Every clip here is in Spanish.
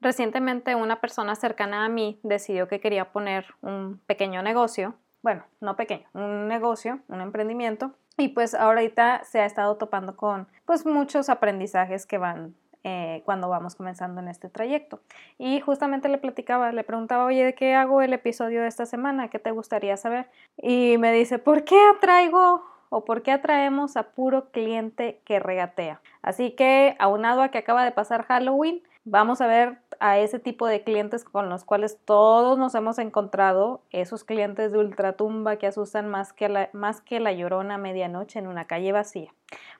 Recientemente una persona cercana a mí decidió que quería poner un pequeño negocio, bueno, no pequeño, un negocio, un emprendimiento, y pues ahorita se ha estado topando con pues muchos aprendizajes que van eh, cuando vamos comenzando en este trayecto. Y justamente le platicaba, le preguntaba, oye, ¿de qué hago el episodio de esta semana? ¿Qué te gustaría saber? Y me dice, ¿por qué atraigo o por qué atraemos a puro cliente que regatea? Así que, aunado a que acaba de pasar Halloween, vamos a ver a ese tipo de clientes con los cuales todos nos hemos encontrado, esos clientes de ultratumba que asustan más que la, más que la llorona medianoche en una calle vacía.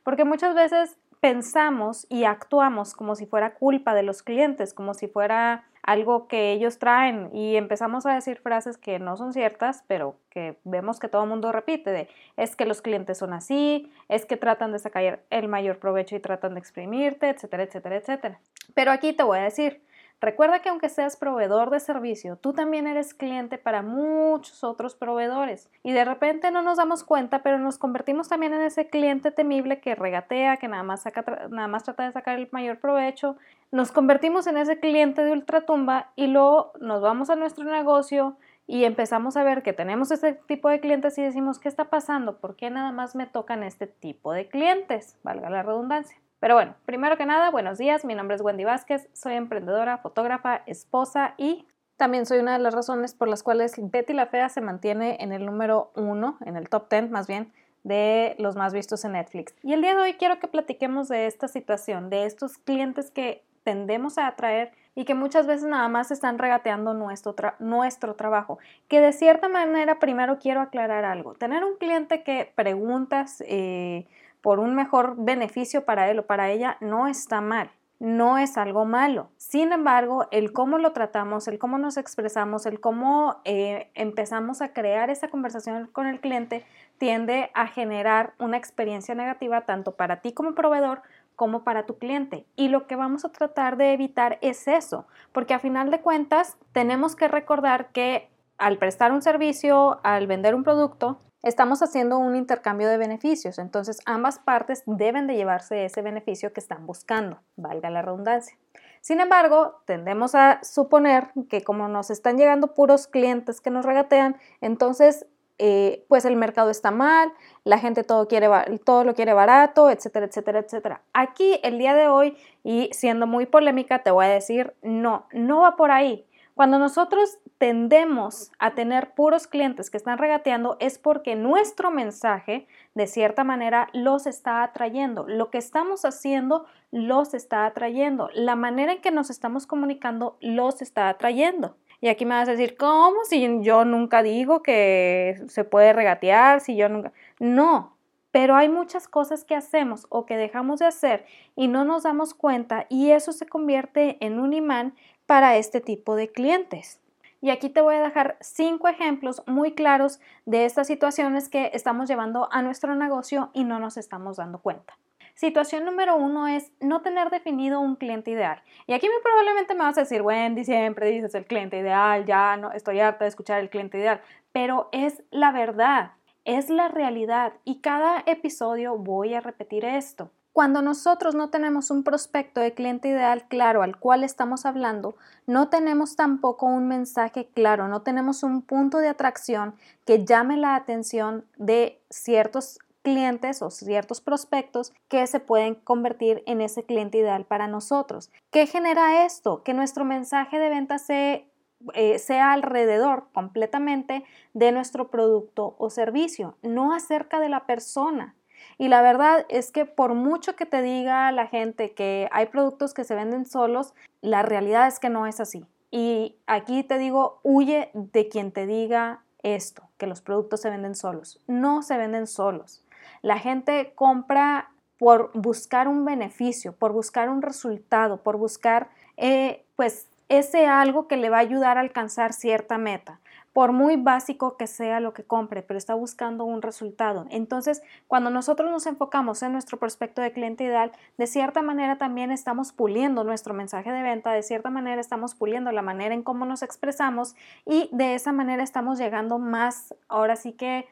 Porque muchas veces pensamos y actuamos como si fuera culpa de los clientes, como si fuera algo que ellos traen y empezamos a decir frases que no son ciertas, pero que vemos que todo el mundo repite es que los clientes son así, es que tratan de sacar el mayor provecho y tratan de exprimirte, etcétera, etcétera, etcétera. Pero aquí te voy a decir, Recuerda que aunque seas proveedor de servicio, tú también eres cliente para muchos otros proveedores. Y de repente no nos damos cuenta, pero nos convertimos también en ese cliente temible que regatea, que nada más, nada más trata de sacar el mayor provecho. Nos convertimos en ese cliente de ultratumba y luego nos vamos a nuestro negocio y empezamos a ver que tenemos ese tipo de clientes y decimos, ¿qué está pasando? ¿Por qué nada más me tocan este tipo de clientes? Valga la redundancia. Pero bueno, primero que nada, buenos días, mi nombre es Wendy Vázquez, soy emprendedora, fotógrafa, esposa y también soy una de las razones por las cuales Betty la Fea se mantiene en el número uno, en el top ten más bien, de los más vistos en Netflix. Y el día de hoy quiero que platiquemos de esta situación, de estos clientes que tendemos a atraer y que muchas veces nada más están regateando nuestro, nuestro trabajo. Que de cierta manera, primero quiero aclarar algo. Tener un cliente que preguntas... Eh, por un mejor beneficio para él o para ella no está mal, no es algo malo. Sin embargo, el cómo lo tratamos, el cómo nos expresamos, el cómo eh, empezamos a crear esa conversación con el cliente tiende a generar una experiencia negativa tanto para ti como proveedor como para tu cliente. Y lo que vamos a tratar de evitar es eso, porque a final de cuentas tenemos que recordar que al prestar un servicio, al vender un producto, Estamos haciendo un intercambio de beneficios, entonces ambas partes deben de llevarse ese beneficio que están buscando, valga la redundancia. Sin embargo, tendemos a suponer que como nos están llegando puros clientes que nos regatean, entonces eh, pues el mercado está mal, la gente todo, quiere, todo lo quiere barato, etcétera, etcétera, etcétera. Aquí el día de hoy, y siendo muy polémica, te voy a decir, no, no va por ahí. Cuando nosotros tendemos a tener puros clientes que están regateando es porque nuestro mensaje de cierta manera los está atrayendo. Lo que estamos haciendo los está atrayendo. La manera en que nos estamos comunicando los está atrayendo. Y aquí me vas a decir, ¿cómo? Si yo nunca digo que se puede regatear, si yo nunca... No, pero hay muchas cosas que hacemos o que dejamos de hacer y no nos damos cuenta y eso se convierte en un imán para este tipo de clientes. Y aquí te voy a dejar cinco ejemplos muy claros de estas situaciones que estamos llevando a nuestro negocio y no nos estamos dando cuenta. Situación número uno es no tener definido un cliente ideal. Y aquí muy probablemente me vas a decir, Wendy, siempre dices el cliente ideal, ya no estoy harta de escuchar el cliente ideal, pero es la verdad, es la realidad y cada episodio voy a repetir esto. Cuando nosotros no tenemos un prospecto de cliente ideal claro al cual estamos hablando, no tenemos tampoco un mensaje claro, no tenemos un punto de atracción que llame la atención de ciertos clientes o ciertos prospectos que se pueden convertir en ese cliente ideal para nosotros. ¿Qué genera esto? Que nuestro mensaje de venta eh, sea alrededor completamente de nuestro producto o servicio, no acerca de la persona. Y la verdad es que por mucho que te diga la gente que hay productos que se venden solos, la realidad es que no es así. Y aquí te digo, huye de quien te diga esto, que los productos se venden solos. No se venden solos. La gente compra por buscar un beneficio, por buscar un resultado, por buscar eh, pues ese algo que le va a ayudar a alcanzar cierta meta por muy básico que sea lo que compre, pero está buscando un resultado. Entonces, cuando nosotros nos enfocamos en nuestro prospecto de cliente ideal, de cierta manera también estamos puliendo nuestro mensaje de venta, de cierta manera estamos puliendo la manera en cómo nos expresamos y de esa manera estamos llegando más, ahora sí que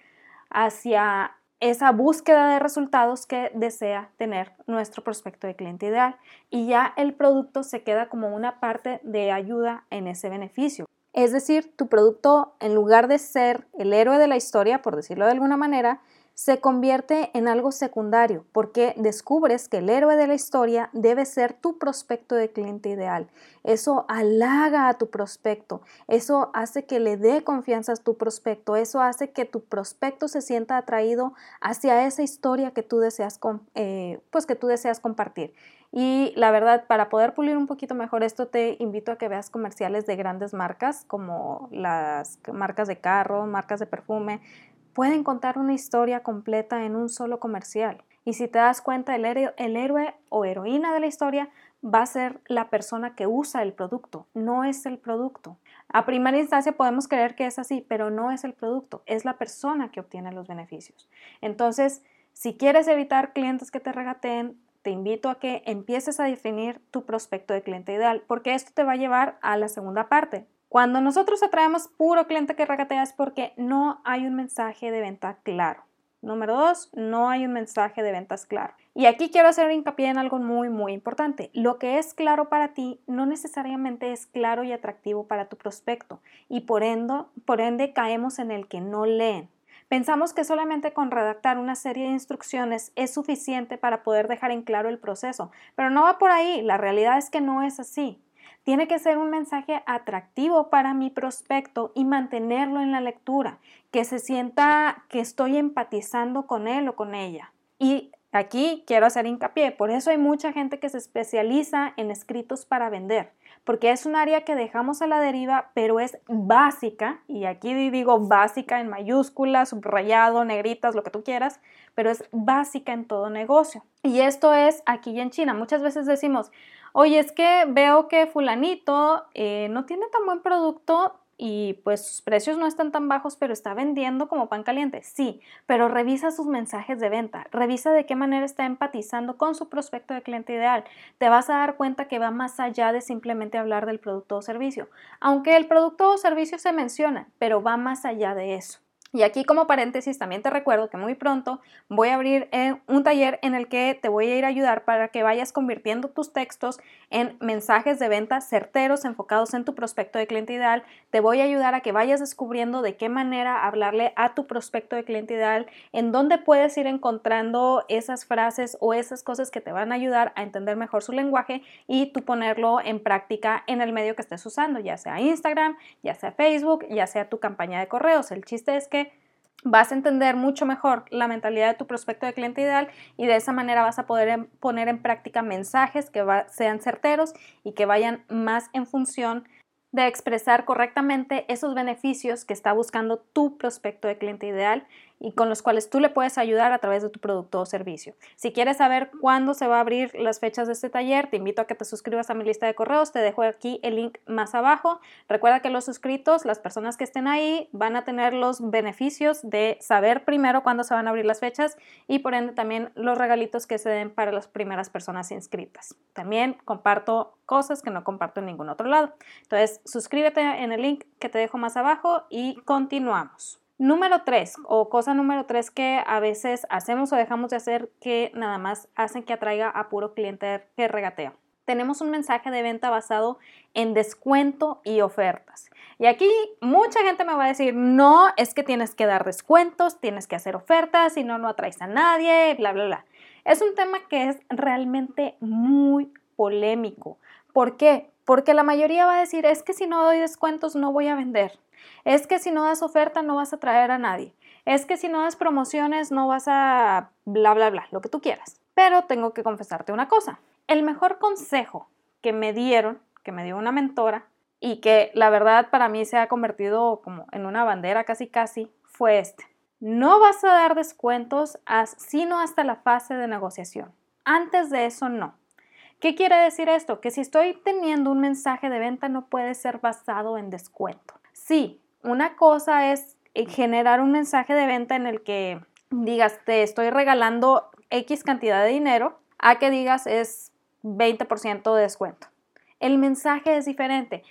hacia esa búsqueda de resultados que desea tener nuestro prospecto de cliente ideal y ya el producto se queda como una parte de ayuda en ese beneficio. Es decir, tu producto en lugar de ser el héroe de la historia, por decirlo de alguna manera, se convierte en algo secundario porque descubres que el héroe de la historia debe ser tu prospecto de cliente ideal. Eso halaga a tu prospecto, eso hace que le dé confianza a tu prospecto, eso hace que tu prospecto se sienta atraído hacia esa historia que tú deseas, eh, pues que tú deseas compartir. Y la verdad, para poder pulir un poquito mejor esto, te invito a que veas comerciales de grandes marcas como las marcas de carro, marcas de perfume, pueden contar una historia completa en un solo comercial. Y si te das cuenta, el, héroe, o heroína de la historia va a ser la persona que usa el producto, no es el producto. A primera instancia podemos creer que es así, pero no es el producto, es la persona que obtiene los beneficios. Entonces, si quieres evitar clientes que te regateen, te invito a que empieces a definir tu prospecto de cliente ideal, porque esto te va a llevar a la segunda parte, cuando nosotros atraemos puro cliente que regatea es porque no hay un mensaje de venta claro. Número dos, no hay un mensaje de ventas claro. Y aquí quiero hacer hincapié en algo muy, muy importante. Lo que es claro para ti no necesariamente es claro y atractivo para tu prospecto y por ende, por ende caemos en el que no leen. Pensamos que solamente con redactar una serie de instrucciones es suficiente para poder dejar en claro el proceso, pero no va por ahí. La realidad es que no es así. Tiene que ser un mensaje atractivo para mi prospecto y mantenerlo en la lectura, que se sienta que estoy empatizando con él o con ella. Y aquí quiero hacer hincapié, por eso hay mucha gente que se especializa en escritos para vender, porque es un área que dejamos a la deriva, pero es básica, y aquí digo básica en mayúsculas, subrayado, negritas, lo que tú quieras, pero es básica en todo negocio. Y esto es aquí en China. Muchas veces decimos, oye, es que veo que fulanito eh, no tiene tan buen producto y pues sus precios no están tan bajos, pero está vendiendo como pan caliente. Sí, pero revisa sus mensajes de venta, revisa de qué manera está empatizando con su prospecto de cliente ideal. Te vas a dar cuenta que va más allá de simplemente hablar del producto o servicio, aunque el producto o servicio se menciona, pero va más allá de eso. Y aquí como paréntesis también te recuerdo que muy pronto voy a abrir eh, un taller en el que te voy a ir a ayudar para que vayas convirtiendo tus textos en mensajes de venta certeros enfocados en tu prospecto de cliente ideal. Te voy a ayudar a que vayas descubriendo de qué manera hablarle a tu prospecto de cliente ideal, en dónde puedes ir encontrando esas frases o esas cosas que te van a ayudar a entender mejor su lenguaje y tú ponerlo en práctica en el medio que estés usando, ya sea Instagram, ya sea Facebook, ya sea tu campaña de correos. El chiste es que vas a entender mucho mejor la mentalidad de tu prospecto de cliente ideal y de esa manera vas a poder em, poner en práctica mensajes que sean certeros y que vayan más en función de expresar correctamente esos beneficios que está buscando tu prospecto de cliente ideal y con los cuales tú le puedes ayudar a través de tu producto o servicio. Si quieres saber cuándo se va a abrir las fechas de este taller, te invito a que te suscribas a mi lista de correos, te dejo aquí el link más abajo. Recuerda que los suscritos, las personas que estén ahí, van a tener los beneficios de saber primero cuándo se van a abrir las fechas y por ende también los regalitos que se den para las primeras personas inscritas. También comparto cosas que no comparto en ningún otro lado. Entonces, suscríbete en el link que te dejo más abajo y continuamos. Número tres, o cosa número tres que a veces hacemos o dejamos de hacer que nada más hacen que atraiga a puro cliente que regatea. Tenemos un mensaje de venta basado en descuento y ofertas. Y aquí mucha gente me va a decir, no, es que tienes que dar descuentos, tienes que hacer ofertas, si no, no atraes a nadie, bla, bla, bla. Es un tema que es realmente muy polémico. ¿Por qué? Porque la mayoría va a decir, es que si no doy descuentos no voy a vender. Es que si no das oferta no vas a traer a nadie. Es que si no das promociones no vas a bla, bla, bla, lo que tú quieras. Pero tengo que confesarte una cosa. El mejor consejo que me dieron, que me dio una mentora y que la verdad para mí se ha convertido como en una bandera casi casi, fue este. No vas a dar descuentos sino hasta la fase de negociación. Antes de eso no. ¿Qué quiere decir esto? Que si estoy teniendo un mensaje de venta no puede ser basado en descuento. Sí, una cosa es eh, generar un mensaje de venta en el que digas, te estoy regalando X cantidad de dinero, a que digas es 20% de descuento. el mensaje es diferente.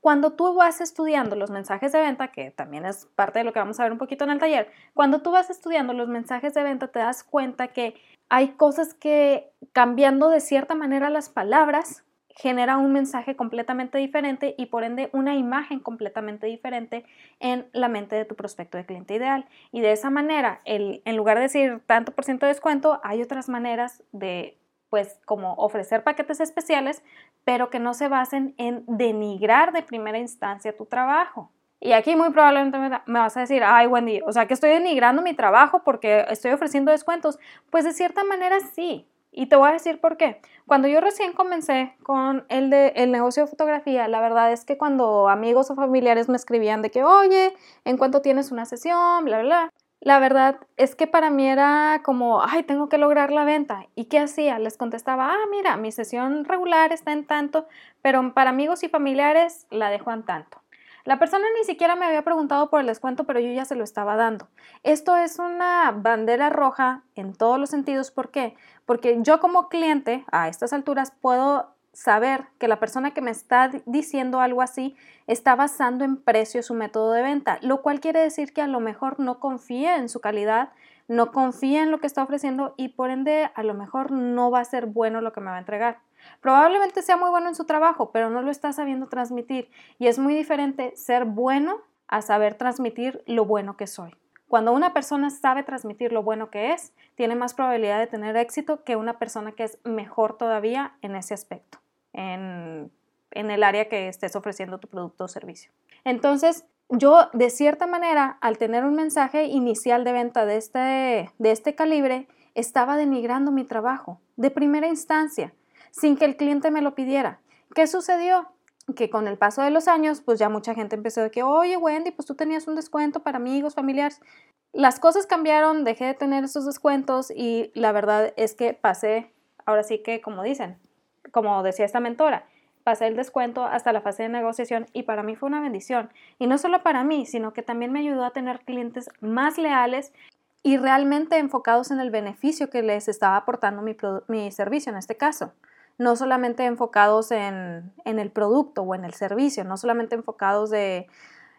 Cuando tú vas estudiando los mensajes de venta, que también es parte de lo que vamos a ver un poquito en el taller, cuando tú vas estudiando los mensajes de venta te das cuenta que hay cosas que cambiando de cierta manera las palabras genera un mensaje completamente diferente y por ende una imagen completamente diferente en la mente de tu prospecto de cliente ideal. Y de esa manera, el, en lugar de decir tanto por ciento de descuento, hay otras maneras de, pues, como ofrecer paquetes especiales, pero que no se basen en denigrar de primera instancia tu trabajo. Y aquí muy probablemente me vas a decir, ay Wendy, o sea que estoy denigrando mi trabajo porque estoy ofreciendo descuentos. Pues de cierta manera sí, y te voy a decir por qué. Cuando yo recién comencé con el, de, el negocio de fotografía, la verdad es que cuando amigos o familiares me escribían de que, oye, ¿en cuánto tienes una sesión? Bla, bla, bla. La verdad es que para mí era como, ay, tengo que lograr la venta. ¿Y qué hacía? Les contestaba, ah, mira, mi sesión regular está en tanto, pero para amigos y familiares la dejo en tanto. La persona ni siquiera me había preguntado por el descuento, pero yo ya se lo estaba dando. Esto es una bandera roja en todos los sentidos. ¿Por qué? Porque yo como cliente a estas alturas puedo saber que la persona que me está diciendo algo así está basando en precio su método de venta, lo cual quiere decir que a lo mejor no confía en su calidad, no confía en lo que está ofreciendo y por ende a lo mejor no va a ser bueno lo que me va a entregar. Probablemente sea muy bueno en su trabajo, pero no lo está sabiendo transmitir. Y es muy diferente ser bueno a saber transmitir lo bueno que soy. Cuando una persona sabe transmitir lo bueno que es, tiene más probabilidad de tener éxito que una persona que es mejor todavía en ese aspecto, en, el área que estés ofreciendo tu producto o servicio. Entonces, yo de cierta manera, al tener un mensaje inicial de venta de este, de este calibre, estaba denigrando mi trabajo de primera instancia sin que el cliente me lo pidiera. ¿Qué sucedió? Que con el paso de los años, pues ya mucha gente empezó de que, oye Wendy, pues tú tenías un descuento para amigos, familiares. Las cosas cambiaron, dejé de tener esos descuentos y la verdad es que pasé, ahora sí que como dicen, como decía esta mentora, pasé el descuento hasta la fase de negociación y para mí fue una bendición. Y no solo para mí, sino que también me ayudó a tener clientes más leales y realmente enfocados en el beneficio que les estaba aportando mi, mi servicio en este caso no solamente enfocados en, el producto o en el servicio, no solamente enfocados de,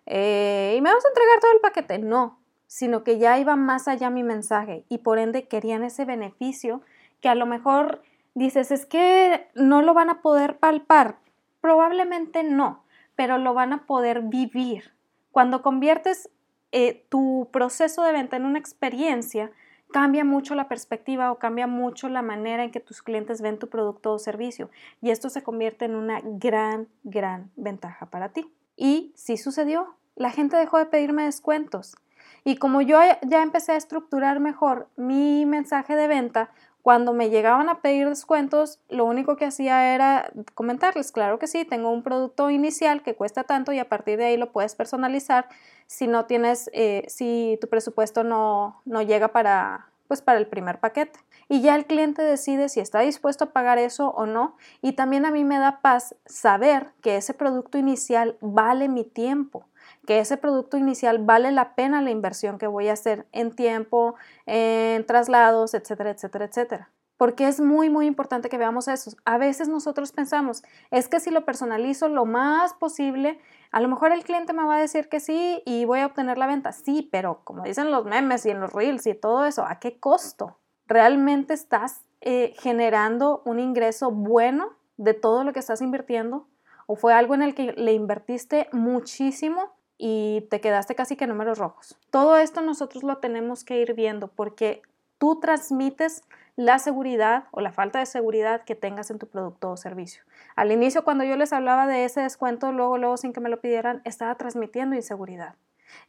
eh, y me vas a entregar todo el paquete, no, sino que ya iba más allá mi mensaje y por ende querían ese beneficio que a lo mejor dices, es que no lo van a poder palpar, probablemente no, pero lo van a poder vivir. Cuando conviertes eh, tu proceso de venta en una experiencia, cambia mucho la perspectiva o cambia mucho la manera en que tus clientes ven tu producto o servicio y esto se convierte en una gran, gran ventaja para ti. Y sí sucedió, la gente dejó de pedirme descuentos. Y como yo ya empecé a estructurar mejor mi mensaje de venta, cuando me llegaban a pedir descuentos, lo único que hacía era comentarles, claro que sí, tengo un producto inicial que cuesta tanto y a partir de ahí lo puedes personalizar si no tienes, eh, si tu presupuesto no, no llega para, pues para el primer paquete. Y ya el cliente decide si está dispuesto a pagar eso o no. Y también a mí me da paz saber que ese producto inicial vale mi tiempo que ese producto inicial vale la pena la inversión que voy a hacer en tiempo, en traslados, etcétera, etcétera, etcétera. Porque es muy, muy importante que veamos eso. A veces nosotros pensamos, es que si lo personalizo lo más posible, a lo mejor el cliente me va a decir que sí y voy a obtener la venta. Sí, pero como dicen los memes y en los reels y todo eso, ¿a qué costo? ¿Realmente estás eh, generando un ingreso bueno de todo lo que estás invirtiendo? ¿O fue algo en el que le invertiste muchísimo y te quedaste casi que números rojos. Todo esto nosotros lo tenemos que ir viendo porque tú transmites la seguridad o la falta de seguridad que tengas en tu producto o servicio. Al inicio, cuando yo les hablaba de ese descuento, luego, luego, sin que me lo pidieran, estaba transmitiendo inseguridad.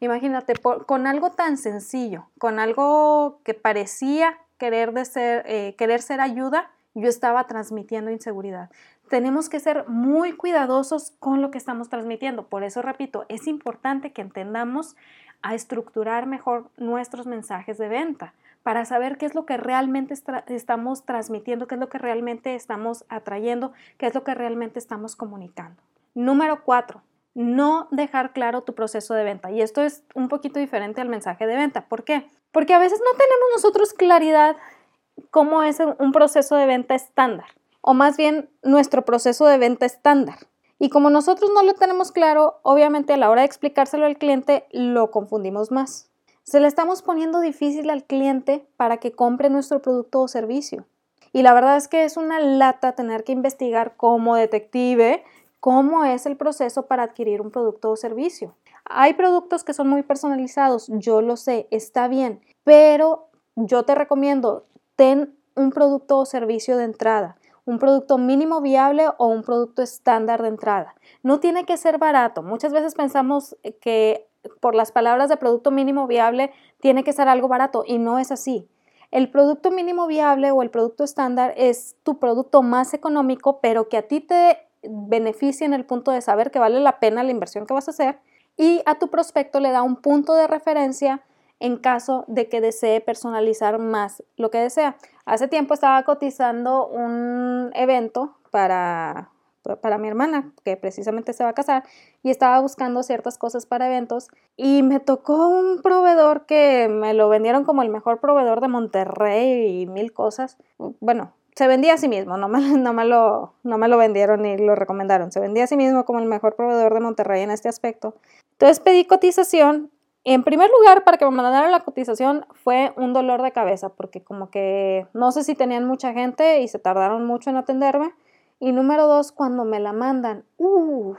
Imagínate, con algo tan sencillo, con algo que parecía querer, de ser, eh, querer ser ayuda, yo estaba transmitiendo inseguridad tenemos que ser muy cuidadosos con lo que estamos transmitiendo. Por eso, repito, es importante que entendamos a estructurar mejor nuestros mensajes de venta para saber qué es lo que realmente estamos transmitiendo, qué es lo que realmente estamos atrayendo, qué es lo que realmente estamos comunicando. Número cuatro, no dejar claro tu proceso de venta. Y esto es un poquito diferente al mensaje de venta. ¿Por qué? Porque a veces no tenemos nosotros claridad cómo es un proceso de venta estándar. O más bien nuestro proceso de venta estándar. Y como nosotros no lo tenemos claro, obviamente a la hora de explicárselo al cliente lo confundimos más. Se le estamos poniendo difícil al cliente para que compre nuestro producto o servicio. Y la verdad es que es una lata tener que investigar como detective cómo es el proceso para adquirir un producto o servicio. Hay productos que son muy personalizados, yo lo sé, está bien, pero yo te recomiendo, ten un producto o servicio de entrada un producto mínimo viable o un producto estándar de entrada. No tiene que ser barato. Muchas veces pensamos que por las palabras de producto mínimo viable tiene que ser algo barato y no es así. El producto mínimo viable o el producto estándar es tu producto más económico, pero que a ti te beneficia en el punto de saber que vale la pena la inversión que vas a hacer y a tu prospecto le da un punto de referencia en caso de que desee personalizar más lo que desea. Hace tiempo estaba cotizando un evento para, para mi hermana, que precisamente se va a casar, y estaba buscando ciertas cosas para eventos, y me tocó un proveedor que me lo vendieron como el mejor proveedor de Monterrey y mil cosas. Bueno, se vendía a sí mismo, no me, no, me lo, no me lo vendieron ni lo recomendaron, se vendía a sí mismo como el mejor proveedor de Monterrey en este aspecto. Entonces pedí cotización en primer lugar, para que me mandaran la cotización fue un dolor de cabeza, porque como que no sé si tenían mucha gente y se tardaron mucho en atenderme. Y número dos, cuando me la mandan, uff,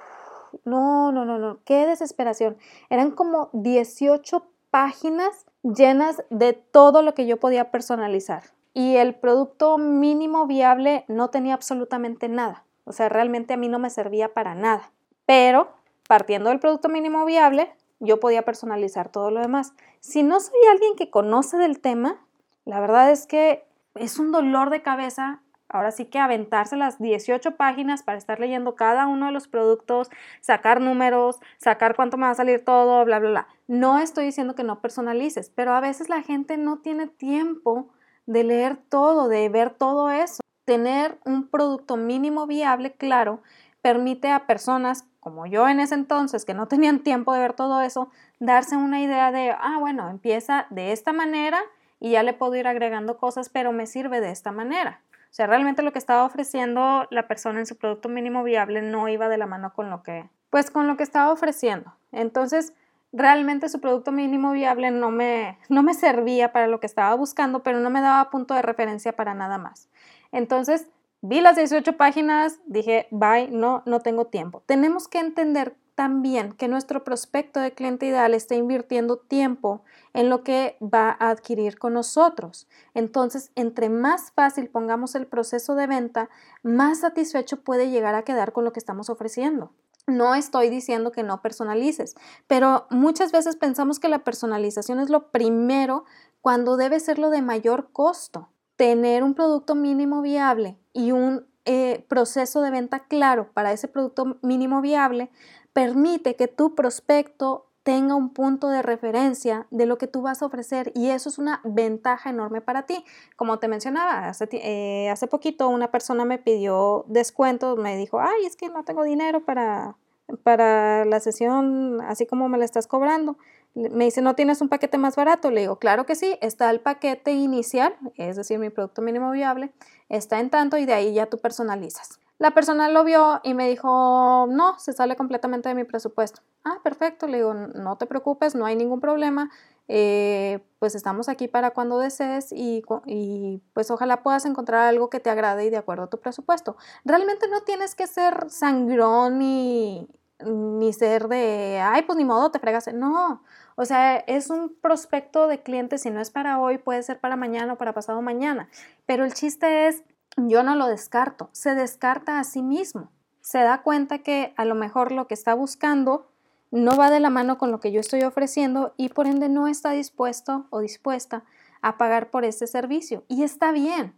no, no, no, no, qué desesperación. Eran como 18 páginas llenas de todo lo que yo podía personalizar. Y el producto mínimo viable no tenía absolutamente nada. O sea, realmente a mí no me servía para nada. Pero partiendo del producto mínimo viable, yo podía personalizar todo lo demás. Si no soy alguien que conoce del tema, la verdad es que es un dolor de cabeza. Ahora sí que aventarse las 18 páginas para estar leyendo cada uno de los productos, sacar números, sacar cuánto me va a salir todo, bla, bla, bla. No estoy diciendo que no personalices, pero a veces la gente no tiene tiempo de leer todo, de ver todo eso. Tener un producto mínimo viable, claro, permite a personas como yo en ese entonces, que no tenían tiempo de ver todo eso, darse una idea de, ah, bueno, empieza de esta manera y ya le puedo ir agregando cosas, pero me sirve de esta manera. O sea, realmente lo que estaba ofreciendo la persona en su producto mínimo viable no iba de la mano con lo que, pues con lo que estaba ofreciendo. Entonces, realmente su producto mínimo viable no me, no me servía para lo que estaba buscando, pero no me daba punto de referencia para nada más. Entonces, Vi las 18 páginas, dije, bye, no, no tengo tiempo. Tenemos que entender también que nuestro prospecto de cliente ideal está invirtiendo tiempo en lo que va a adquirir con nosotros. Entonces, entre más fácil pongamos el proceso de venta, más satisfecho puede llegar a quedar con lo que estamos ofreciendo. No estoy diciendo que no personalices, pero muchas veces pensamos que la personalización es lo primero cuando debe ser lo de mayor costo tener un producto mínimo viable y un eh, proceso de venta claro para ese producto mínimo viable permite que tu prospecto tenga un punto de referencia de lo que tú vas a ofrecer y eso es una ventaja enorme para ti. Como te mencionaba, hace, eh, hace poquito una persona me pidió descuento, me dijo, ay, es que no tengo dinero para, para la sesión así como me la estás cobrando. Me dice, ¿no tienes un paquete más barato? Le digo, claro que sí, está el paquete inicial, es decir, mi producto mínimo viable, está en tanto y de ahí ya tú personalizas. La persona lo vio y me dijo, no, se sale completamente de mi presupuesto. Ah, perfecto, le digo, no te preocupes, no hay ningún problema, eh, pues estamos aquí para cuando desees y, y, pues ojalá puedas encontrar algo que te agrade y de acuerdo a tu presupuesto. Realmente no tienes que ser sangrón y, ni ser de, ay, pues ni modo, te fregas. No, o sea, es un prospecto de clientes, si no es para hoy, puede ser para mañana o para pasado mañana. Pero el chiste es, yo no lo descarto, se descarta a sí mismo. Se da cuenta que a lo mejor lo que está buscando no va de la mano con lo que yo estoy ofreciendo y por ende no está dispuesto o dispuesta a pagar por ese servicio. Y está bien,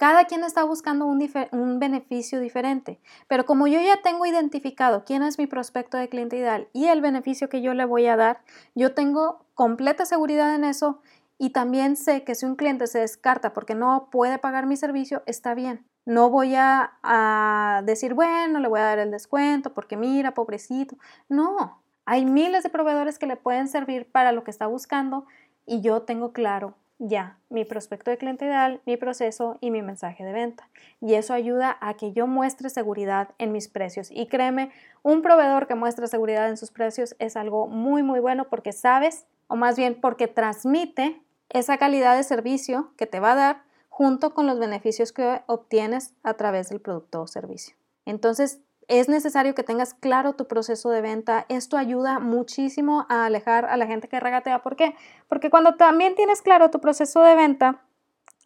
cada quien está buscando un, beneficio diferente, pero como yo ya tengo identificado quién es mi prospecto de cliente ideal y el beneficio que yo le voy a dar, yo tengo completa seguridad en eso y también sé que si un cliente se descarta porque no puede pagar mi servicio, está bien. No voy a, decir, bueno, le voy a dar el descuento porque mira, pobrecito. No, hay miles de proveedores que le pueden servir para lo que está buscando y yo tengo claro ya mi prospecto de cliente ideal, mi proceso y mi mensaje de venta. Y eso ayuda a que yo muestre seguridad en mis precios. Y créeme, un proveedor que muestra seguridad en sus precios es algo muy, muy bueno porque sabes, o más bien porque transmite esa calidad de servicio que te va a dar junto con los beneficios que obtienes a través del producto o servicio. Entonces, es necesario que tengas claro tu proceso de venta. Esto ayuda muchísimo a alejar a la gente que regatea. ¿Por qué? Porque cuando también tienes claro tu proceso de venta,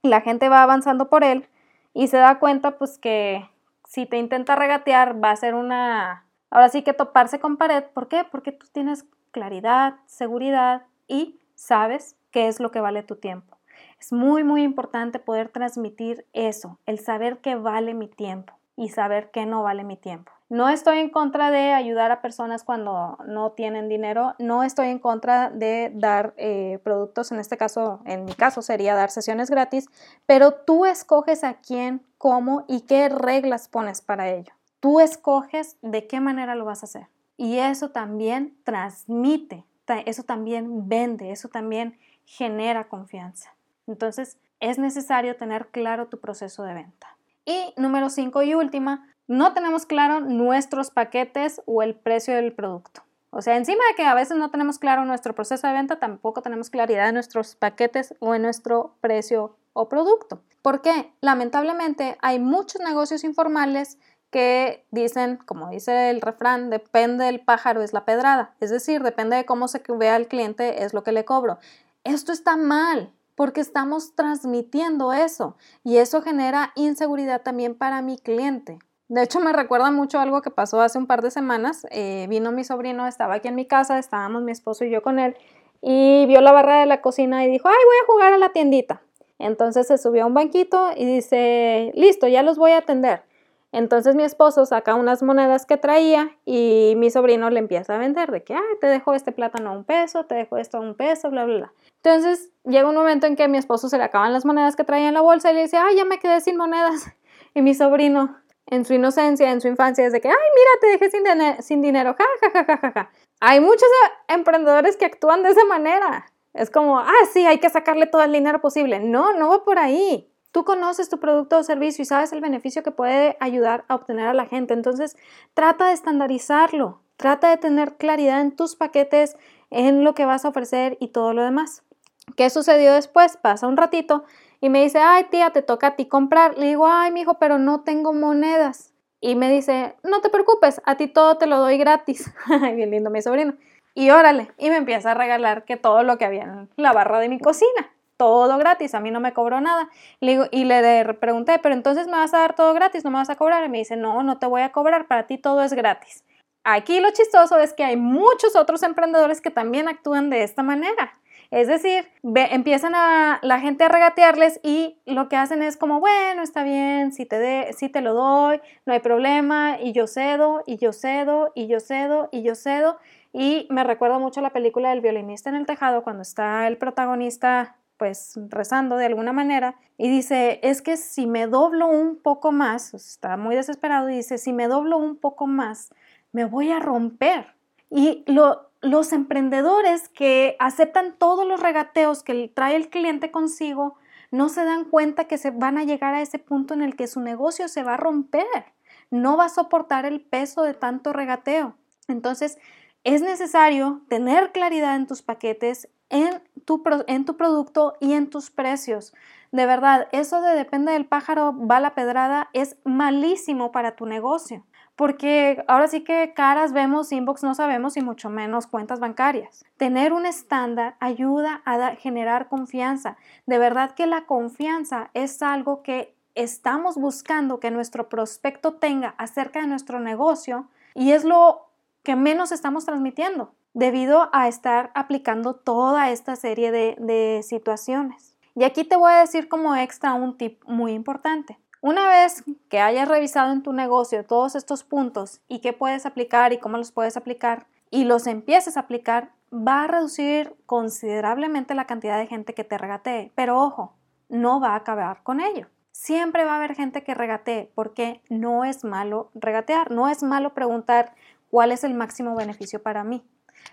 la gente va avanzando por él y se da cuenta pues que si te intenta regatear va a ser una, ahora sí que toparse con pared. ¿Por qué? Porque tú tienes claridad, seguridad y sabes qué es lo que vale tu tiempo. Es muy, muy importante poder transmitir eso, el saber que vale mi tiempo y saber que no vale mi tiempo. No estoy en contra de ayudar a personas cuando no tienen dinero, no estoy en contra de dar eh, productos, en este caso, en mi caso sería dar sesiones gratis, pero tú escoges a quién, cómo y qué reglas pones para ello. Tú escoges de qué manera lo vas a hacer. Y eso también transmite, eso también vende, eso también genera confianza. Entonces, es necesario tener claro tu proceso de venta. Y número 5 y última, no tenemos claro nuestros paquetes o el precio del producto. O sea, encima de que a veces no tenemos claro nuestro proceso de venta, tampoco tenemos claridad en nuestros paquetes o en nuestro precio o producto. ¿Por qué? Lamentablemente hay muchos negocios informales que dicen, como dice el refrán, depende del pájaro es la pedrada. Es decir, depende de cómo se vea el cliente es lo que le cobro. Esto está mal porque estamos transmitiendo eso y eso genera inseguridad también para mi cliente. De hecho, me recuerda mucho algo que pasó hace un par de semanas. Eh, vino mi sobrino, estaba aquí en mi casa, estábamos mi esposo y yo con él, y vio la barra de la cocina y dijo, ay, voy a jugar a la tiendita. Entonces se subió a un banquito y dice, listo, ya los voy a atender. Entonces mi esposo saca unas monedas que traía y mi sobrino le empieza a vender de que, ay, te dejo este plátano a un peso, te dejo esto a un peso, bla, bla, bla. Entonces llega un momento en que mi esposo se le acaban las monedas que traía en la bolsa y le dice, ay, ya me quedé sin monedas. Y mi sobrino, en su inocencia, en su infancia, es de que, ay, mira, te dejé sin, sin dinero, ja, ja, ja, ja, ja, ja. Hay muchos emprendedores que actúan de esa manera. Es como, ah, sí, hay que sacarle todo el dinero posible. No, no va por ahí. Tú conoces tu producto o servicio y sabes el beneficio que puede ayudar a obtener a la gente. Entonces, trata de estandarizarlo. Trata de tener claridad en tus paquetes, en lo que vas a ofrecer y todo lo demás. ¿Qué sucedió después? Pasa un ratito y me dice, ay tía, te toca a ti comprar. Le digo, ay, mi hijo, pero no tengo monedas. Y me dice, no te preocupes, a ti todo te lo doy gratis. Bien lindo mi sobrino. Y órale, y me empieza a regalar que todo lo que había en la barra de mi cocina todo gratis, a mí no me cobró nada. Le y le pregunté, pero entonces me vas a dar todo gratis, no me vas a cobrar. Y me dice, no, no te voy a cobrar, para ti todo es gratis. Aquí lo chistoso es que hay muchos otros emprendedores que también actúan de esta manera. Es decir, empiezan a la gente a regatearles y lo que hacen es como, bueno, está bien, si te, de, si te lo doy, no hay problema, y yo cedo, y yo cedo, y yo cedo, y yo cedo. Y me recuerdo mucho la película del violinista en el tejado, cuando está el protagonista pues rezando de alguna manera y dice, es que si me doblo un poco más, está muy desesperado y dice, si me doblo un poco más, me voy a romper. Y los emprendedores que aceptan todos los regateos que trae el cliente consigo, no se dan cuenta que se van a llegar a ese punto en el que su negocio se va a romper, no va a soportar el peso de tanto regateo. Entonces, es necesario tener claridad en tus paquetes, en tu, en tu producto y en tus precios. De verdad, eso de depende del pájaro, va la pedrada, es malísimo para tu negocio. Porque ahora sí que caras vemos, inbox no sabemos y mucho menos cuentas bancarias. Tener un estándar ayuda a generar confianza. De verdad que la confianza es algo que estamos buscando que nuestro prospecto tenga acerca de nuestro negocio y es lo que menos estamos transmitiendo debido a estar aplicando toda esta serie de, situaciones. Y aquí te voy a decir como extra un tip muy importante. Una vez que hayas revisado en tu negocio todos estos puntos y qué puedes aplicar y cómo los puedes aplicar y los empieces a aplicar, va a reducir considerablemente la cantidad de gente que te regatee. Pero ojo, no va a acabar con ello. Siempre va a haber gente que regatee porque no es malo regatear, no es malo preguntar cuál es el máximo beneficio para mí.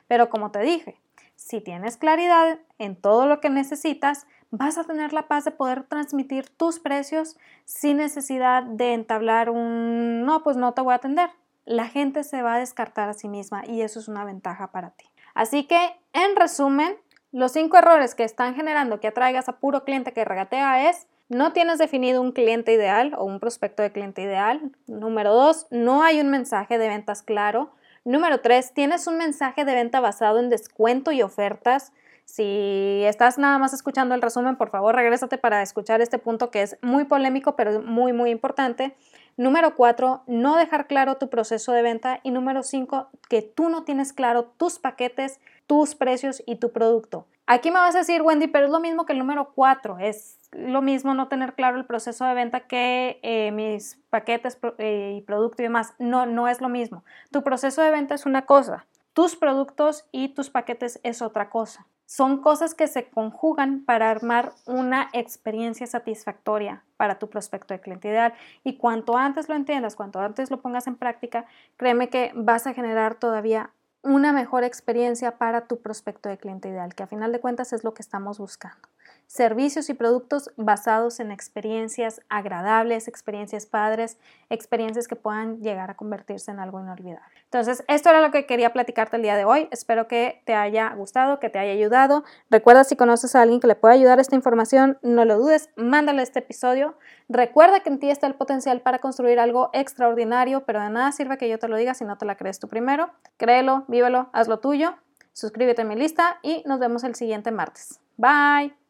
Pero como te dije, si tienes claridad en todo lo que necesitas, vas a tener la paz de poder transmitir tus precios sin necesidad de entablar un, no, pues no te voy a atender. La gente se va a descartar a sí misma y eso es una ventaja para ti. Así que, en resumen, los cinco errores que están generando que atraigas a puro cliente que regatea es no tienes definido un cliente ideal o un prospecto de cliente ideal. Número dos, no hay un mensaje de ventas claro. Número tres, tienes un mensaje de venta basado en descuento y ofertas. Si estás nada más escuchando el resumen, por favor, regrésate para escuchar este punto que es muy polémico, pero muy, muy importante. Número cuatro, no dejar claro tu proceso de venta. Y número cinco, que tú no tienes claro tus paquetes, tus precios y tu producto. Aquí me vas a decir, Wendy, pero es lo mismo que el número cuatro. Es lo mismo no tener claro el proceso de venta que eh, mis paquetes eh, y producto y demás. No, no es lo mismo. Tu proceso de venta es una cosa. Tus productos y tus paquetes es otra cosa. Son cosas que se conjugan para armar una experiencia satisfactoria para tu prospecto de cliente ideal. Y cuanto antes lo entiendas, cuanto antes lo pongas en práctica, créeme que vas a generar todavía una mejor experiencia para tu prospecto de cliente ideal, que a final de cuentas es lo que estamos buscando servicios y productos basados en experiencias agradables, experiencias padres, experiencias que puedan llegar a convertirse en algo inolvidable. Entonces, esto era lo que quería platicarte el día de hoy. Espero que te haya gustado, que te haya ayudado. Recuerda si conoces a alguien que le pueda ayudar esta información, no lo dudes, mándale este episodio. Recuerda que en ti está el potencial para construir algo extraordinario, pero de nada sirve que yo te lo diga si no te la crees tú primero. Créelo, vívelo, hazlo tuyo. Suscríbete a mi lista y nos vemos el siguiente martes. Bye.